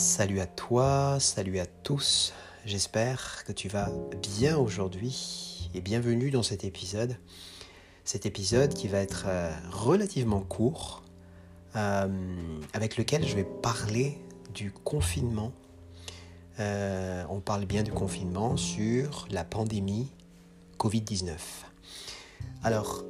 Salut à toi, salut à tous. J'espère que tu vas bien aujourd'hui et bienvenue dans cet épisode. Cet épisode qui va être euh, relativement court, euh, avec lequel je vais parler du confinement. Euh, on parle bien du confinement sur la pandémie Covid-19. Alors,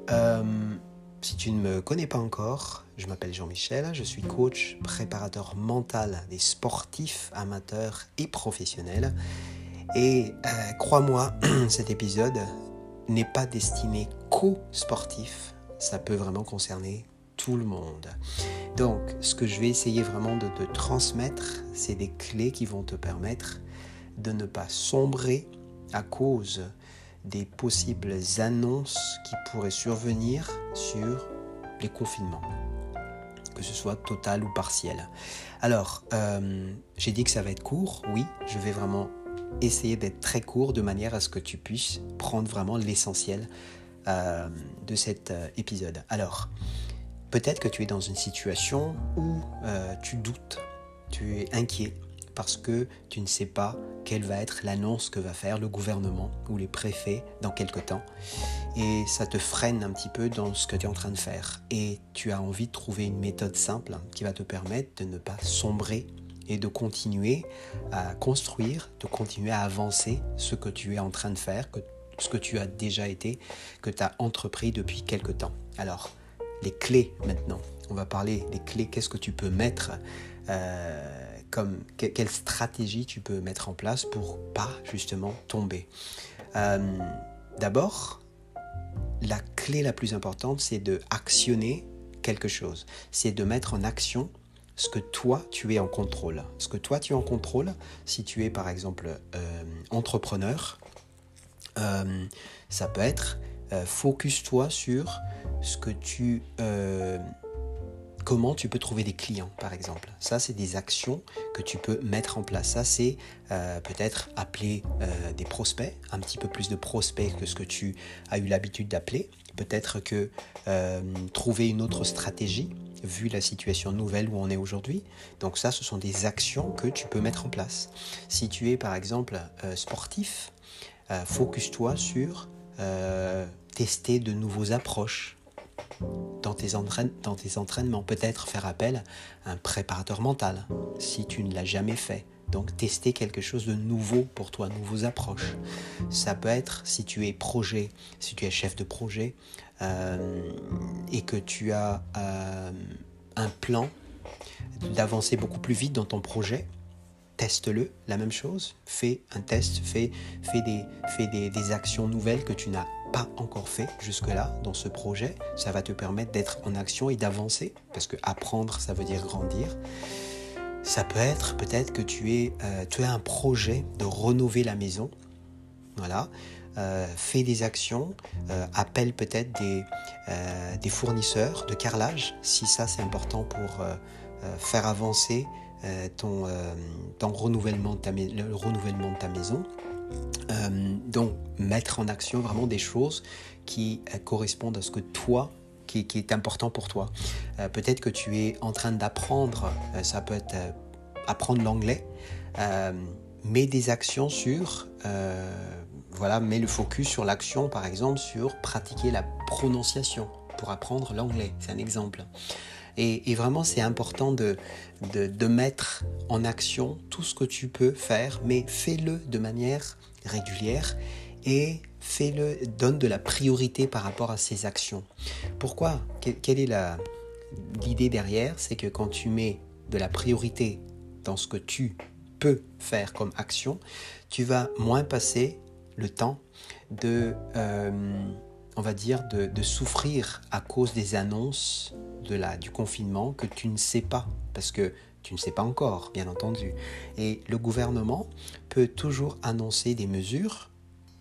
si tu ne me connais pas encore, je m'appelle Jean-Michel, je suis coach, préparateur mental des sportifs amateurs et professionnels. Et euh, crois-moi, cet épisode n'est pas destiné qu'aux sportifs, ça peut vraiment concerner tout le monde. Donc, ce que je vais essayer vraiment de te transmettre, c'est des clés qui vont te permettre de ne pas sombrer à cause des possibles annonces qui pourraient survenir sur les confinements, que ce soit total ou partiel. Alors, euh, j'ai dit que ça va être court, oui, je vais vraiment essayer d'être très court de manière à ce que tu puisses prendre vraiment l'essentiel euh, de cet euh, épisode. Alors, peut-être que tu es dans une situation où tu doutes, tu es inquiet, parce que tu ne sais pas quelle va être l'annonce que va faire le gouvernement ou les préfets dans quelque temps. Et ça te freine un petit peu dans ce que tu es en train de faire. Et tu as envie de trouver une méthode simple qui va te permettre de ne pas sombrer et de continuer à construire, de continuer à avancer ce que tu es en train de faire, que, ce que tu as déjà été, que tu as entrepris depuis quelque temps. Alors, les clés maintenant. On va parler des clés, qu'est-ce que tu peux mettre euh, comme quelle stratégie tu peux mettre en place pour pas justement tomber. Euh, d'abord, la clé la plus importante, c'est de actionner quelque chose. C'est de mettre en action ce que toi tu es en contrôle. Ce que toi tu es en contrôle, si tu es par exemple euh, entrepreneur, euh, ça peut être focus-toi sur ce que tu comment tu peux trouver des clients, par exemple. Ça, c'est des actions que tu peux mettre en place. Ça, c'est euh, peut-être appeler euh, des prospects, un petit peu plus de prospects que ce que tu as eu l'habitude d'appeler. Peut-être que euh, trouver une autre stratégie, vu la situation nouvelle où on est aujourd'hui. Donc ça, ce sont des actions que tu peux mettre en place. Si tu es, par exemple, sportif, focus-toi sur tester de nouveaux approches dans tes, entraînements. Peut-être faire appel à un préparateur mental si tu ne l'as jamais fait. Donc tester quelque chose de nouveau pour toi, nouveaux approches. Ça peut être si tu es projet, si tu es chef de projet euh, et que tu as euh, un plan d'avancer beaucoup plus vite dans ton projet, teste-le, la même chose, fais un test, fais, fais, des, fais des, des actions nouvelles que tu n'as pas encore fait jusque-là dans ce projet. Ça va te permettre d'être en action et d'avancer, parce que apprendre, ça veut dire grandir. Ça peut être peut-être que tu, es, euh, tu as un projet de rénover la maison. Voilà. Euh, fais des actions, euh, appelle peut-être des, des fournisseurs de carrelage, si ça c'est important pour faire avancer ton, ton le renouvellement de ta maison. Euh, donc, mettre en action vraiment des choses qui euh, correspondent à ce que toi, qui, est important pour toi. Euh, peut-être que tu es en train d'apprendre, ça peut être apprendre l'anglais, mets des actions sur, voilà, mets le focus sur l'action, par exemple, sur pratiquer la prononciation pour apprendre l'anglais. C'est un exemple. Et, vraiment, c'est important de, de, mettre en action tout ce que tu peux faire, mais fais-le de manière régulière et fais-le, donne de la priorité par rapport à ces actions. Pourquoi? Quelle est l'idée derrière? C'est que quand tu mets de la priorité dans ce que tu peux faire comme action, tu vas moins passer le temps de, euh, on va dire, de, souffrir à cause des annonces de la, du confinement que tu ne sais pas. Parce que tu ne sais pas encore, bien entendu. Et le gouvernement peut toujours annoncer des mesures,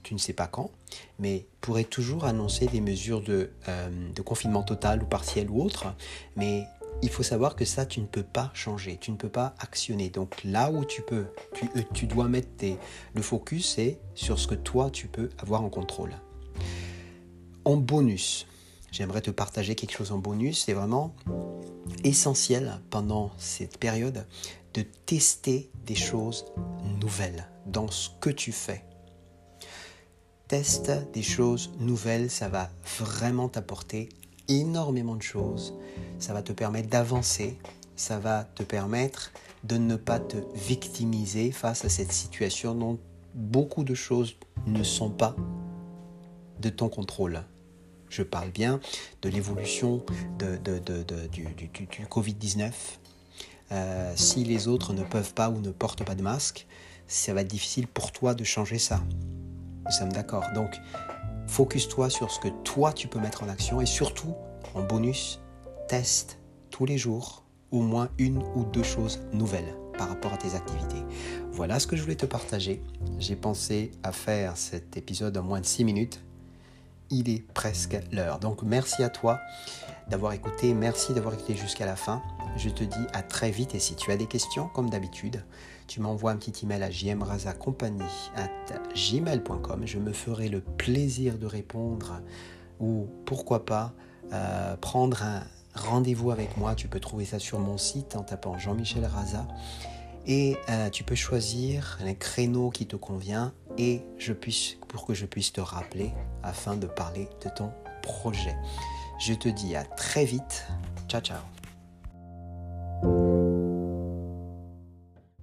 tu ne sais pas quand, mais pourrait toujours annoncer des mesures de, euh, de confinement total ou partiel ou autre, mais il faut savoir que ça, tu ne peux pas changer, tu ne peux pas actionner. Donc là où tu peux, tu, euh, tu dois mettre tes, le focus, c'est sur ce que toi, tu peux avoir en contrôle. En bonus, j'aimerais te partager quelque chose en bonus. C'est vraiment essentiel pendant cette période de tester des choses nouvelles dans ce que tu fais. Teste des choses nouvelles, ça va vraiment t'apporter énormément de choses. Ça va te permettre d'avancer, ça va te permettre de ne pas te victimiser face à cette situation dont beaucoup de choses ne sont pas de ton contrôle. Je parle bien de l'évolution de, du, Covid-19. Euh, si les autres ne peuvent pas ou ne portent pas de masque, ça va être difficile pour toi de changer ça. Nous sommes d'accord. Donc, focus-toi sur ce que toi tu peux mettre en action et surtout, en bonus, teste tous les jours au moins une ou deux choses nouvelles par rapport à tes activités. Voilà ce que je voulais te partager. J'ai pensé à faire cet épisode en moins de 6 minutes il est presque l'heure. Donc merci à toi d'avoir écouté, merci d'avoir écouté jusqu'à la fin. Je te dis à très vite et si tu as des questions, comme d'habitude, tu m'envoies un petit email à gmail.com Je me ferai le plaisir de répondre ou pourquoi pas euh, prendre un rendez-vous avec moi. Tu peux trouver ça sur mon site en tapant Jean-Michel Raza et euh, tu peux choisir un créneau qui te convient et je puisse, pour que je puisse te rappeler afin de parler de ton projet. Je te dis à très vite. Ciao ciao.